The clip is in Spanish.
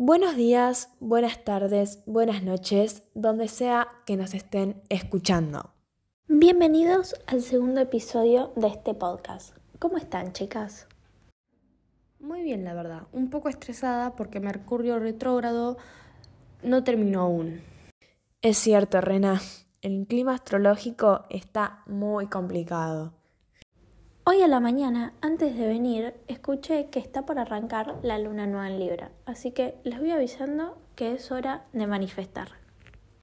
Buenos días, buenas tardes, buenas noches, donde sea que nos estén escuchando. Bienvenidos al segundo episodio de este podcast. ¿Cómo están, chicas? Muy bien, la verdad. Un poco estresada porque Mercurio retrógrado no terminó aún. Es cierto, Rena. El clima astrológico está muy complicado. Hoy a la mañana, antes de venir, escuché que está por arrancar la luna nueva en Libra, así que les voy avisando que es hora de manifestar.